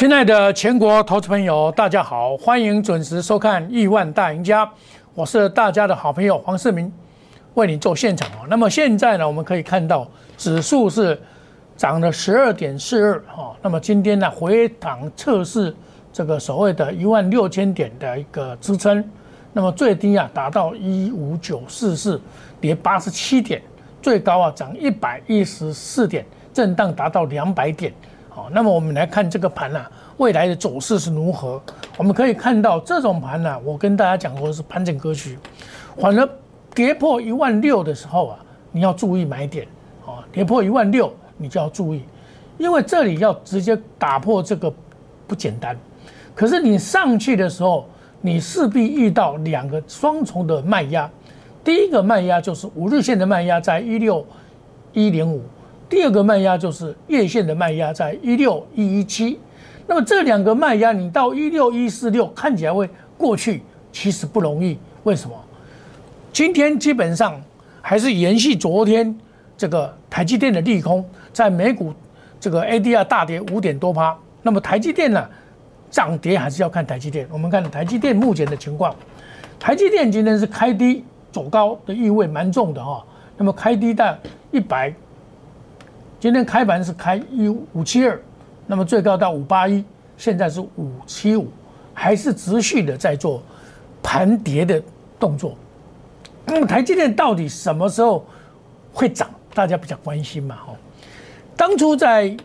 亲爱的全国投资朋友，大家好，欢迎准时收看《亿万大赢家》，我是大家的好朋友黄世明，为你做现场哦。那么现在呢，我们可以看到指数是涨了十二点四二哈。那么今天呢，回档测试这个所谓的一万六千点的一个支撑，那么最低啊达到一五九四四，跌八十七点，最高啊涨一百一十四点，震荡达到两百点。那么我们来看这个盘呢，未来的走势是如何？我们可以看到这种盘呢，我跟大家讲过是盘整格局，反而跌破一万六的时候啊，你要注意买点。啊，跌破一万六你就要注意，因为这里要直接打破这个不简单。可是你上去的时候，你势必遇到两个双重的卖压。第一个卖压就是五日线的卖压在一六一零五。第二个卖压就是月线的卖压在一六一一七，那么这两个卖压你到一六一四六看起来会过去，其实不容易。为什么？今天基本上还是延续昨天这个台积电的利空，在美股这个 ADR 大跌五点多趴。那么台积电呢，涨跌还是要看台积电。我们看台积电目前的情况，台积电今天是开低走高的意味蛮重的哈。那么开低到一百。今天开盘是开一五七二，那么最高到五八一，现在是五七五，还是持续的在做盘跌的动作。那么台积电到底什么时候会涨？大家比较关心嘛？哈，当初在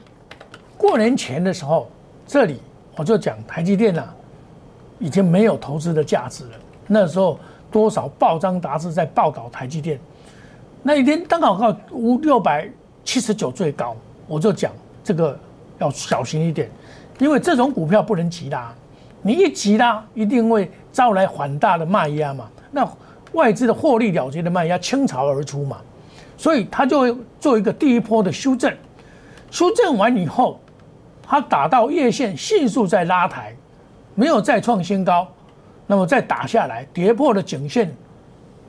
过年前的时候，这里我就讲台积电呐，已经没有投资的价值了。那时候多少报章杂志在报道台积电，那一天刚好到五六百。七十九最高，我就讲这个要小心一点，因为这种股票不能急拉，你一急拉一定会招来很大的卖压嘛。那外资的获利了结的卖压倾巢而出嘛，所以它就会做一个第一波的修正，修正完以后，它打到月线迅速再拉抬，没有再创新高，那么再打下来跌破了颈线，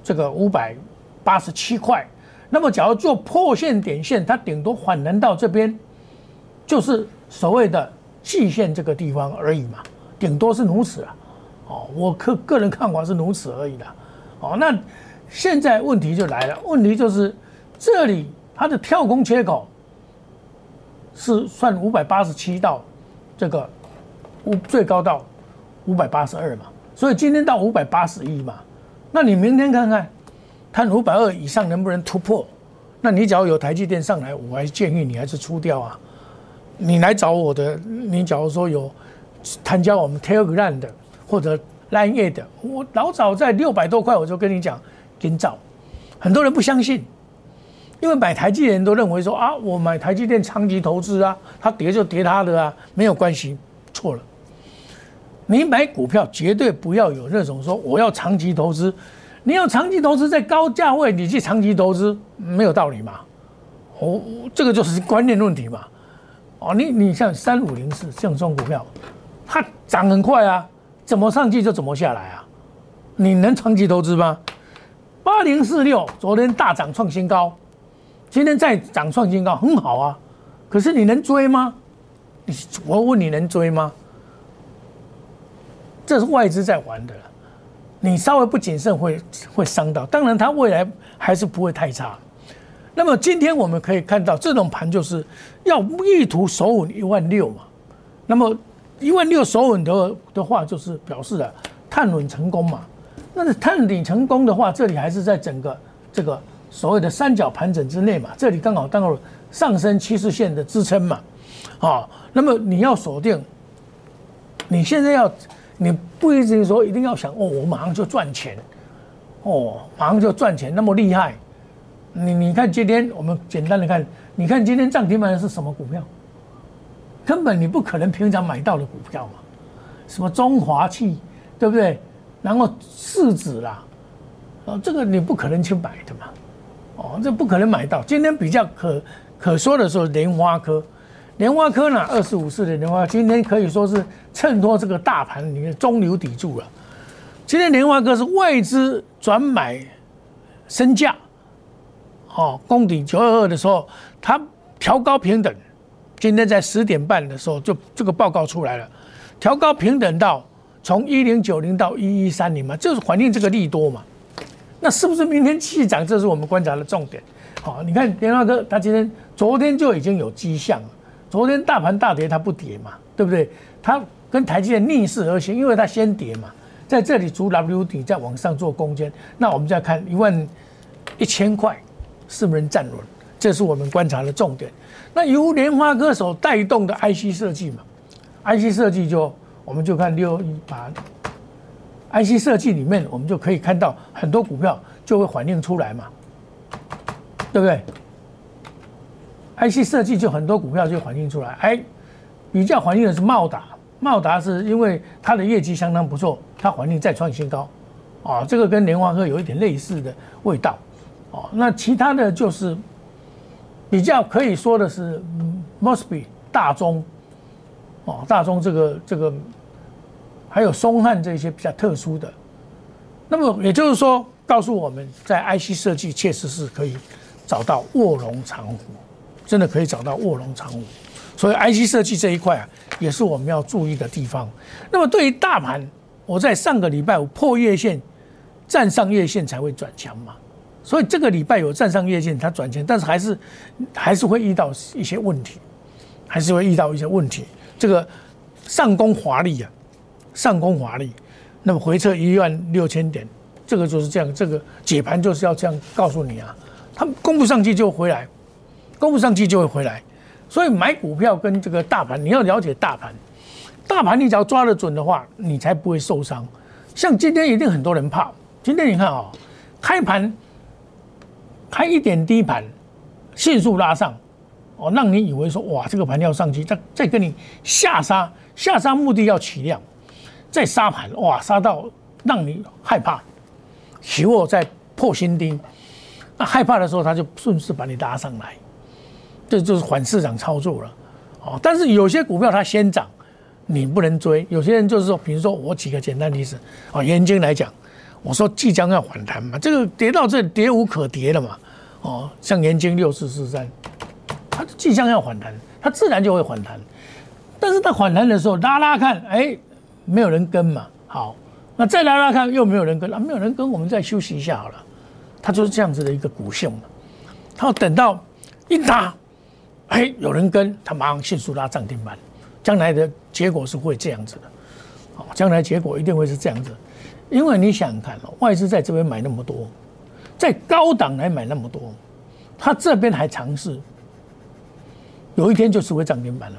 这个五百八十七块。那么，假如做破线点线，它顶多反弹到这边，就是所谓的季线这个地方而已嘛，顶多是如此啊。哦，我个个人看法是如此而已的。哦，那现在问题就来了，问题就是这里它的跳空缺口是算五百八十七到这个五最高到五百八十二嘛，所以今天到五百八十一嘛，那你明天看看。看五百二以上能不能突破？那你只要有台积电上来，我还建议你还是出掉啊。你来找我的，你假如说有参加我们 Telegram 的或者 Line 的，我老早在六百多块我就跟你讲，跟找。很多人不相信，因为买台积电都认为说啊，我买台积电长期投资啊，它跌就跌它的啊，没有关系。错了，你买股票绝对不要有那种说我要长期投资。你要长期投资在高价位，你去长期投资没有道理嘛？哦，这个就是观念问题嘛。哦，你你像三五零四像这种股票，它涨很快啊，怎么上去就怎么下来啊？你能长期投资吗？八零四六昨天大涨创新高，今天再涨创新高，很好啊。可是你能追吗？我问你能追吗？这是外资在玩的。你稍微不谨慎会会伤到，当然它未来还是不会太差。那么今天我们可以看到，这种盘就是要意图守稳一万六嘛。那么一万六守稳的的话，就是表示了探稳成功嘛。那探底成功的话，这里还是在整个这个所谓的三角盘整之内嘛。这里刚好当好上升趋势线的支撑嘛。啊，那么你要锁定，你现在要。你不一定说一定要想哦，我马上就赚钱，哦，马上就赚钱那么厉害。你你看今天我们简单的看，你看今天涨停板的是什么股票？根本你不可能平常买到的股票嘛，什么中华气，对不对？然后市值啦，哦，这个你不可能去买的嘛，哦，这不可能买到。今天比较可可说的是莲花科。莲花科呢，二十五市的莲花，今天可以说是衬托这个大盘里面中流砥柱了。今天莲花科是外资转买身价，哦，公底九二二的时候，它调高平等，今天在十点半的时候就这个报告出来了，调高平等到从一零九零到一一三零嘛，就是反映这个利多嘛。那是不是明天继续涨？这是我们观察的重点。好，你看联发科，它今天昨天就已经有迹象了。昨天大盘大跌，它不跌嘛，对不对？它跟台积电逆势而行，因为它先跌嘛，在这里逐 W 底再往上做攻坚。那我们再看一万一千块是不是站稳？这是我们观察的重点。那由莲花歌手带动的 IC 设计嘛，IC 设计就我们就看六一八。IC 设计里面，我们就可以看到很多股票就会反映出来嘛，对不对？IC 设计就很多股票就反映出来，哎，比较反映的是茂达，茂达是因为它的业绩相当不错，它反映再创新高，啊，这个跟联发科有一点类似的味道，哦，那其他的就是比较可以说的是 Mosby 大中，哦，大中这个这个。还有松汉这些比较特殊的，那么也就是说，告诉我们在 IC 设计确实是可以找到卧龙藏虎，真的可以找到卧龙藏虎。所以 IC 设计这一块啊，也是我们要注意的地方。那么对于大盘，我在上个礼拜五破月线，站上月线才会转强嘛。所以这个礼拜有站上月线，它转强，但是还是还是会遇到一些问题，还是会遇到一些问题。这个上攻华丽啊。上攻华丽，那么回撤一万六千点，这个就是这样，这个解盘就是要这样告诉你啊，他们攻不上去就回来，攻不上去就会回来，所以买股票跟这个大盘，你要了解大盘，大盘你只要抓得准的话，你才不会受伤。像今天一定很多人怕，今天你看啊，开盘开一点低盘，迅速拉上，哦，让你以为说哇，这个盘要上去，再再跟你下杀，下杀目的要起量。再杀盘，哇，杀到让你害怕，期货在破新低，那害怕的时候，他就顺势把你拉上来，这就是反市场操作了，哦。但是有些股票它先涨，你不能追。有些人就是说，比如说我举个简单例子，哦，盐金来讲，我说即将要反弹嘛，这个跌到这跌无可跌了嘛，哦，像盐金六四四三，它即将要反弹，它自然就会反弹。但是它反弹的时候拉拉看，哎。没有人跟嘛，好，那再拉拉看，又没有人跟啊，没有人跟，我们再休息一下好了。它就是这样子的一个股性嘛。它要等到一打，哎，有人跟，他马上迅速拉涨停板。将来的结果是会这样子的，哦，将来结果一定会是这样子。因为你想看哦，外资在这边买那么多，在高档来买那么多，他这边还尝试，有一天就是会涨停板了。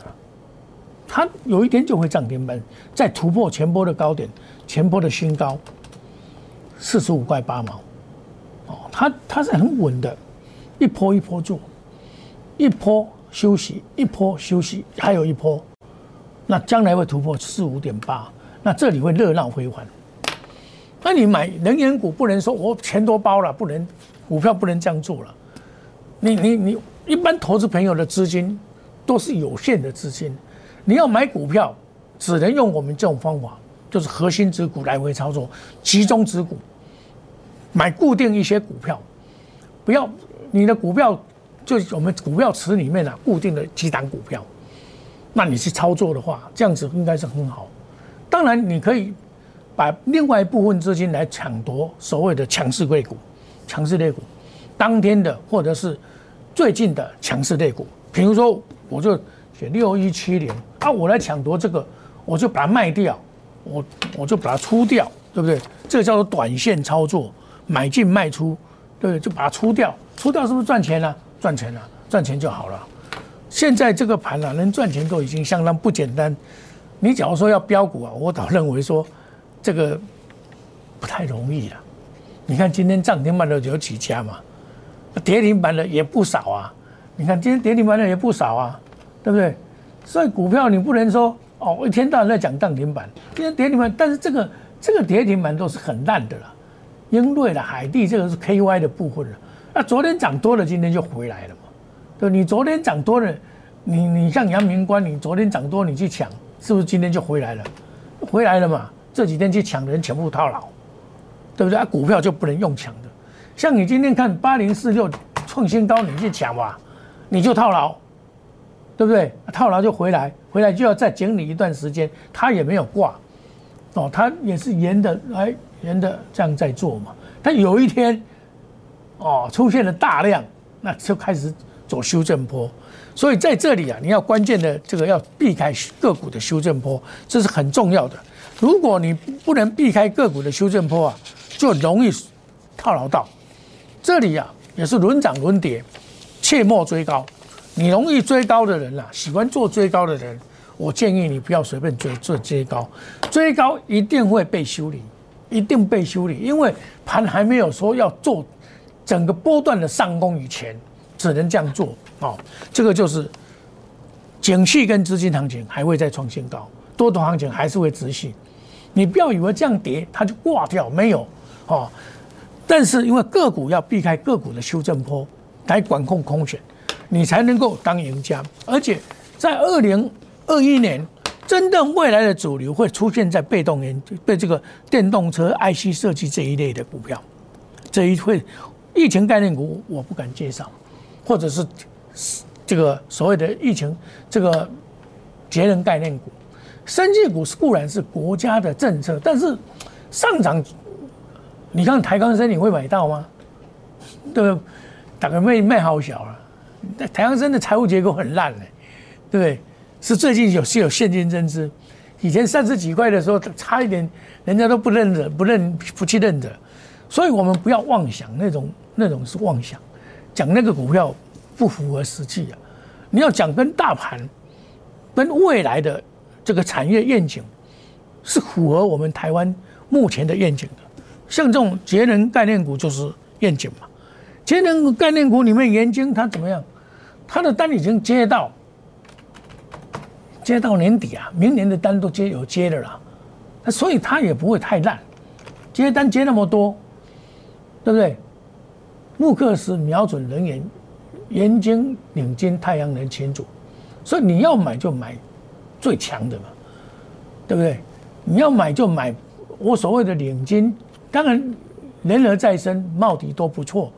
他有一天就会涨停板，再突破前波的高点，前波的新高，四十五块八毛，哦，他他是很稳的，一波一波做，一波休息，一波休息，还有一波，那将来会突破四五点八，那这里会热闹辉煌。那你买能源股不能说我钱多包了，不能股票不能这样做了，你你你一般投资朋友的资金都是有限的资金。你要买股票，只能用我们这种方法，就是核心持股来回操作，集中持股，买固定一些股票，不要你的股票就是我们股票池里面啊固定的几档股票，那你去操作的话，这样子应该是很好。当然，你可以把另外一部分资金来抢夺所谓的强势类股、强势类股，当天的或者是最近的强势类股，比如说我就。选六一七零啊，我来抢夺这个，我就把它卖掉，我我就把它出掉，对不对？这个叫做短线操作，买进卖出，对不对？就把它出掉，出掉是不是赚钱了？赚钱了，赚钱就好了。现在这个盘啊，能赚钱都已经相当不简单。你假如说要标股啊，我倒认为说这个不太容易了。你看今天涨停板的有几家嘛？跌停板的也不少啊。你看今天跌停板的也不少啊。对不对？所以股票你不能说哦，一天到晚在讲涨停板，今天跌停板，但是这个这个跌停板都是很烂的了。英瑞的海地这个是 KY 的部分了。那昨天涨多了，今天就回来了嘛。对，你昨天涨多了，你你像阳明关，你昨天涨多，你去抢，是不是今天就回来了？回来了嘛？这几天去抢的人全部套牢，对不对？啊，股票就不能用抢的。像你今天看八零四六创新高，你去抢吧，你就套牢。对不对？套牢就回来，回来就要再整理一段时间，它也没有挂，哦，它也是沿的来沿的这样在做嘛。它有一天，哦，出现了大量，那就开始走修正坡。所以在这里啊，你要关键的这个要避开个股的修正坡，这是很重要的。如果你不能避开个股的修正坡啊，就容易套牢到。这里啊，也是轮涨轮跌，切莫追高。你容易追高的人啊，喜欢做追高的人，我建议你不要随便追做追高，追高一定会被修理，一定被修理，因为盘还没有说要做整个波段的上攻以前，只能这样做哦。这个就是景气跟资金行情还会再创新高，多头行情还是会持续。你不要以为这样跌它就挂掉，没有哦。但是因为个股要避开个股的修正波来管控空选。你才能够当赢家，而且在二零二一年，真正未来的主流会出现在被动元被这个电动车 IC 设计这一类的股票，这一会疫情概念股我不敢介绍，或者是这个所谓的疫情这个节能概念股，生技股是固然是国家的政策，但是上涨，你看台钢生你会买到吗？对不对？大概卖卖好小了。那台阳生的财务结构很烂嘞，对不对？是最近有是有现金增资，以前三十几块的时候差一点，人家都不认得，不认不去认得，所以我们不要妄想那种那种是妄想，讲那个股票不符合实际啊。你要讲跟大盘、跟未来的这个产业愿景是符合我们台湾目前的愿景的，像这种节能概念股就是愿景嘛。节能概念股里面，元晶它怎么样？它的单已经接到，接到年底啊，明年的单都接有接的了，所以它也不会太烂。接单接那么多，对不对？木克斯瞄准人员，元晶领金太阳能前组，所以你要买就买最强的嘛，对不对？你要买就买我所谓的领金，当然人而再生、茂迪都不错。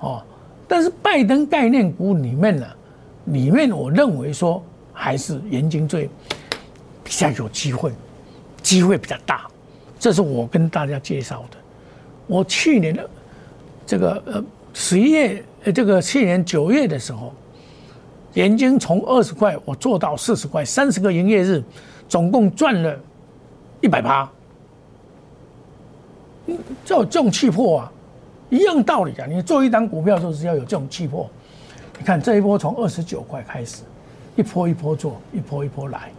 哦，但是拜登概念股里面呢，里面我认为说还是研晶最比较有机会，机会比较大，这是我跟大家介绍的。我去年的这个呃十一月，呃这个去年九月的时候，元晶从二十块我做到四十块，三十个营业日，总共赚了一百八。嗯，这这种气魄啊！一样道理啊！你做一单股票就是要有这种气魄。你看这一波从二十九块开始，一波一波做，一波一波来，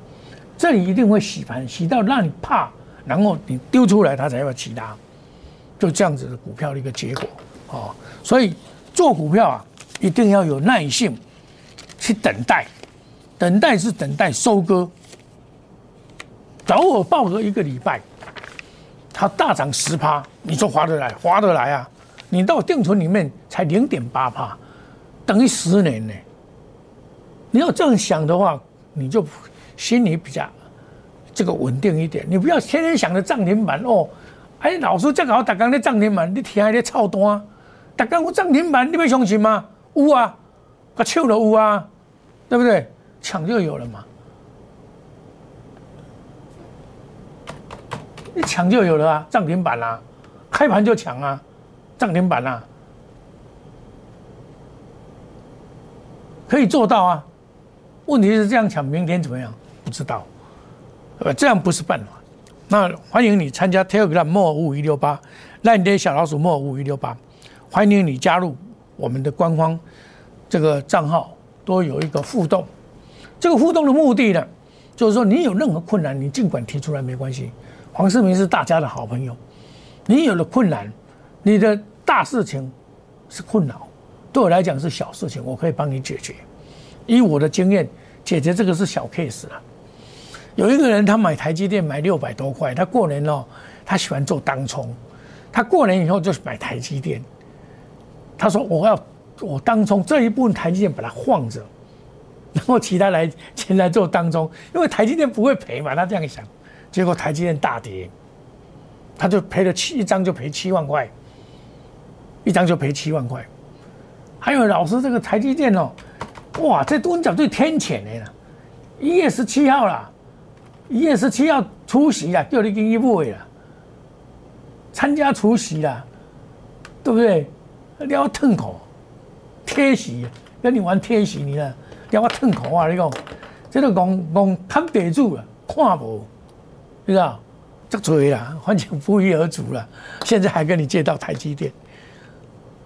这里一定会洗盘，洗到让你怕，然后你丢出来，它才会起它，就这样子的股票的一个结果哦。所以做股票啊，一定要有耐性去等待，等待是等待收割。找我报个一个礼拜，它大涨十趴，你说划得来？划得来啊！你到定存里面才零点八帕，等于十年呢。你要这样想的话，你就心里比较这个稳定一点。你不要天天想着涨停板哦。哎，老师这个好，打刚在涨停板，你听还在操单。大刚我涨停板，你要相信吗？有啊，个抢都有啊，对不对？抢就有了嘛。你抢就有了啊，涨停板啦，开盘就抢啊。涨停板啊，可以做到啊。问题是这样抢，明天怎么样？不知道，呃，这样不是办法。那欢迎你参加 Telegram 莫五五一六八，烂跌小老鼠莫五五一六八，欢迎你加入我们的官方这个账号，都有一个互动。这个互动的目的呢，就是说你有任何困难，你尽管提出来，没关系。黄世明是大家的好朋友，你有了困难。你的大事情是困扰，对我来讲是小事情，我可以帮你解决。以我的经验，解决这个是小 case 了。有一个人，他买台积电买六百多块，他过年哦，他喜欢做当冲，他过年以后就是买台积电。他说：“我要我当中这一部分台积电把它晃着，然后其他来钱来做当中，因为台积电不会赔嘛。”他这样想，结果台积电大跌，他就赔了七一张就赔七万块。一张就赔七万块，还有老师这个台积电哦，哇，这都讲最天谴的了。一月十七号啦，一月十七号出席啦，叫你给一位啦，参加出席啦，对不对？你要痛口贴席，跟你玩贴席，你呢？要我痛口啊！你讲，这个讲讲看地主啊，看无，知道？这嘴啦，反正不一而足了。现在还跟你借到台积电，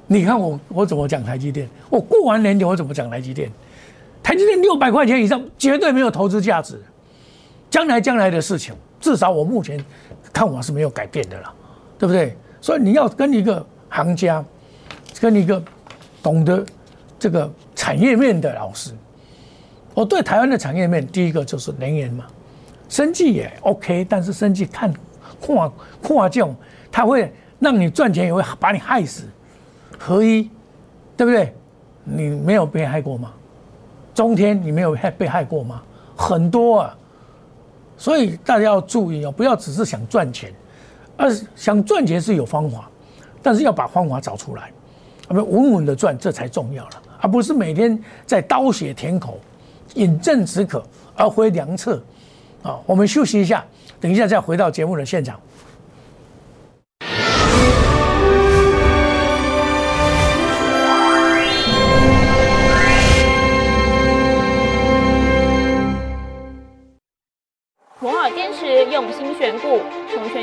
你看我我怎么讲台积电？我过完年我怎么讲台积电？台积电六百块钱以上绝对没有投资价值，将来将来的事情，至少我目前看法是没有改变的了，对不对？所以你要跟一个行家，跟一个懂得这个产业面的老师。我对台湾的产业面，第一个就是能源嘛，生计也 OK，但是生计看跨跨境，它会让你赚钱，也会把你害死，合一，对不对？你没有被害过吗？中天你没有害被害过吗？很多啊，所以大家要注意哦，不要只是想赚钱，而想赚钱是有方法，但是要把方法找出来，啊不稳稳的赚，这才重要了，而不是每天在刀血舔口。饮鸩止渴而回良策，啊，我们休息一下，等一下再回到节目的现场。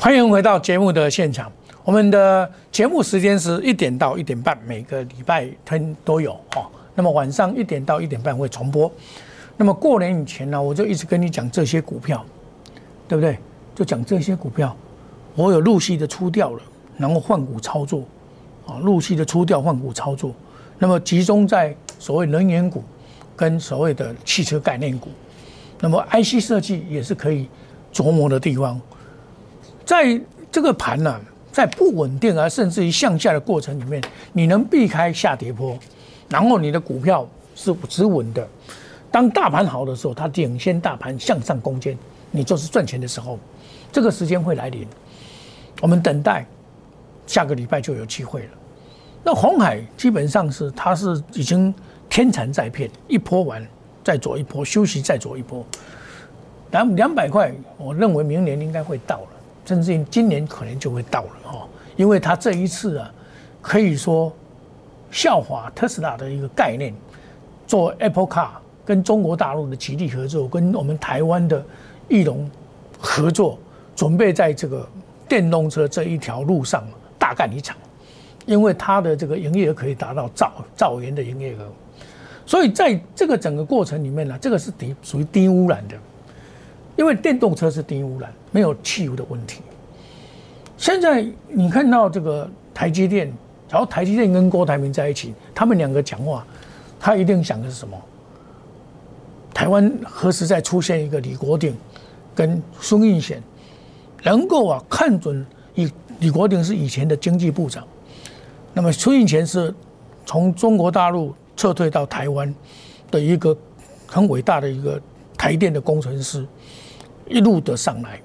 欢迎回到节目的现场，我们的节目时间是一点到一点半，每个礼拜天都有哈。那么晚上一点到一点半会重播。那么过年以前呢，我就一直跟你讲这些股票，对不对？就讲这些股票，我有陆续的出掉了，然后换股操作，啊，陆续的出掉换股操作。那么集中在所谓能源股跟所谓的汽车概念股。那么 IC 设计也是可以琢磨的地方。在这个盘呢，在不稳定而甚至于向下的过程里面，你能避开下跌波。然后你的股票是止稳的，当大盘好的时候，它领先大盘向上攻坚，你就是赚钱的时候，这个时间会来临。我们等待下个礼拜就有机会了。那红海基本上是它是已经天残在片，一波完再走一波，休息再走一波。两两百块，我认为明年应该会到了，甚至于今年可能就会到了哈，因为他这一次啊，可以说。效法特斯拉的一个概念，做 Apple Car 跟中国大陆的极力合作，跟我们台湾的翼龙合作，准备在这个电动车这一条路上大干一场，因为它的这个营业额可以达到兆兆元的营业额，所以在这个整个过程里面呢，这个是低属于低污染的，因为电动车是低污染，没有汽油的问题。现在你看到这个台积电。然后台积电跟郭台铭在一起，他们两个讲话，他一定想的是什么？台湾何时再出现一个李国鼎跟孙运贤，能够啊看准以李国鼎是以前的经济部长，那么孙运贤是从中国大陆撤退到台湾的一个很伟大的一个台电的工程师，一路的上来，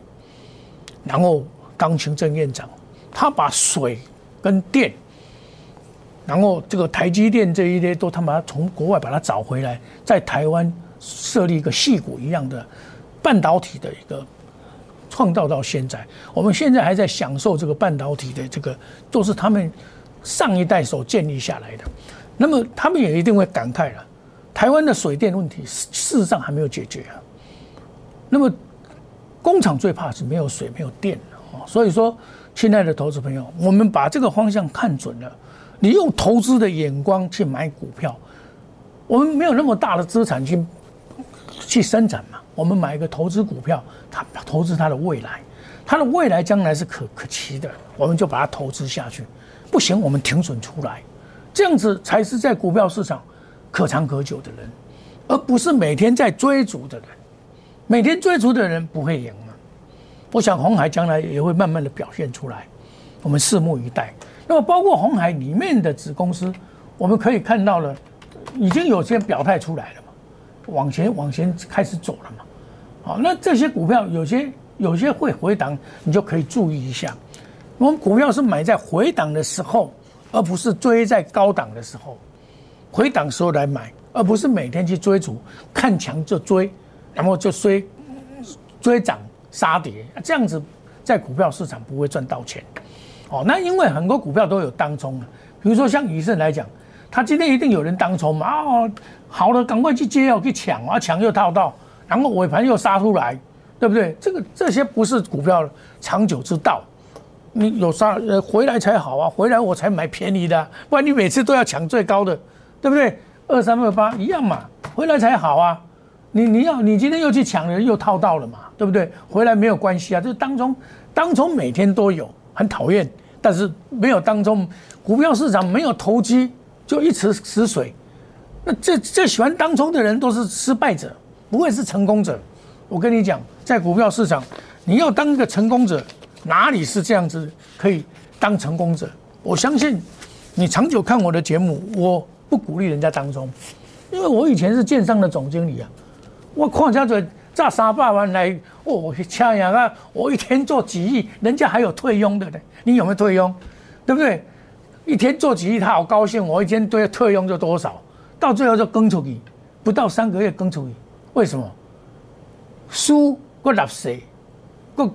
然后当行政院长，他把水跟电。然后这个台积电这一些都他妈从国外把它找回来，在台湾设立一个细股一样的半导体的一个创造到现在，我们现在还在享受这个半导体的这个，都是他们上一代所建立下来的。那么他们也一定会感慨了，台湾的水电问题事实上还没有解决啊。那么工厂最怕是没有水、没有电哦。所以说，亲爱的投资朋友，我们把这个方向看准了，你用投资的眼光去买股票。我们没有那么大的资产去去生产嘛，我们买一个投资股票，它投资它的未来，它的未来将来是可可期的，我们就把它投资下去。不行，我们停损出来，这样子才是在股票市场可长可久的人，而不是每天在追逐的人。每天追逐的人不会赢嘛。我想红海将来也会慢慢的表现出来，我们拭目以待。那么包括红海里面的子公司，我们可以看到了。已经有些表态出来了嘛，往前往前开始走了嘛，好，那这些股票有些有些会回档，你就可以注意一下。我们股票是买在回档的时候，而不是追在高档的时候，回档时候来买，而不是每天去追逐，看强就追，然后就追追涨杀跌，这样子在股票市场不会赚到钱。哦，那因为很多股票都有当冲的，比如说像以盛来讲。他今天一定有人当冲嘛？哦，好了，赶快去接哦，去抢啊，抢又套到，然后尾盘又杀出来，对不对？这个这些不是股票长久之道。你有杀呃回来才好啊，回来我才买便宜的，不然你每次都要抢最高的，对不对？二三二八一样嘛，回来才好啊。你你要你今天又去抢了，又套到了嘛，对不对？回来没有关系啊，这当中当中每天都有，很讨厌，但是没有当中股票市场没有投机。就一池死水，那这这喜欢当冲的人都是失败者，不会是成功者。我跟你讲，在股票市场，你要当一个成功者，哪里是这样子可以当成功者？我相信你长久看我的节目，我不鼓励人家当冲，因为我以前是建商的总经理啊，我矿家嘴炸三百万来，哦，掐呀啊，我一天做几亿，人家还有退佣的呢，你有没有退佣？对不对？一天做几亿，他好高兴。我一天对特用就多少，到最后就更出去，不到三个月更出去。为什么？输个垃圾，个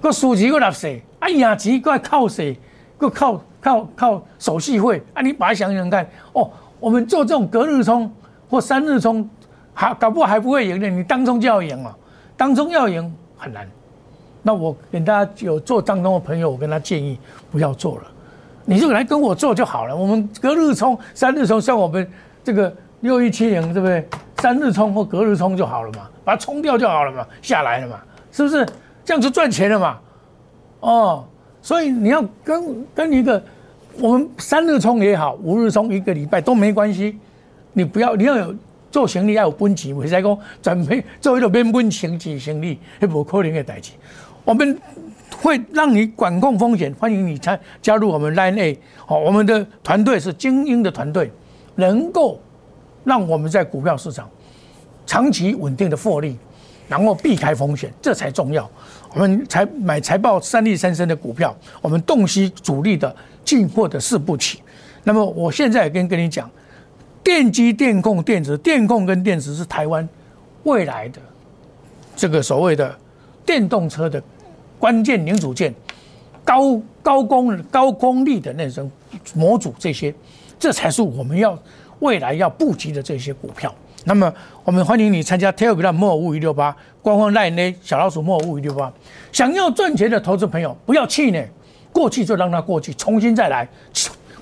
个 输钱个垃圾，啊赢钱个靠谁？个靠靠靠手续费。啊，你把它想想看，哦，我们做这种隔日冲或三日冲，还搞不好还不会赢呢。你当中就要赢了，当中要赢很难。那我跟大家有做当中的朋友，我跟他建议不要做了。你就来跟我做就好了。我们隔日冲、三日冲，像我们这个六一七零，对不对？三日冲或隔日冲就好了嘛，把它冲掉就好了嘛，下来了嘛，是不是？这样就赚钱了嘛。哦，所以你要跟跟一个，我们三日冲也好，五日冲一个礼拜都没关系。你不要，你要有做生意要有本钱，为使讲准备做一个免本钱钱生意，是无可能的代志。我们。会让你管控风险，欢迎你参加入我们 Line A。好，我们的团队是精英的团队，能够让我们在股票市场长期稳定的获利，然后避开风险，这才重要。我们才买财报三利三升的股票，我们洞悉主力的进货的四步曲。那么我现在跟跟你讲，电机、电控、电子、电控跟电子是台湾未来的这个所谓的电动车的。关键零组件、高高功高功率的那种模组，这些，这才是我们要未来要布局的这些股票。那么，我们欢迎你参加 Telegram 莫五一六八官方 Line 小老鼠莫五一六八。想要赚钱的投资朋友，不要气馁，过去就让它过去，重新再来。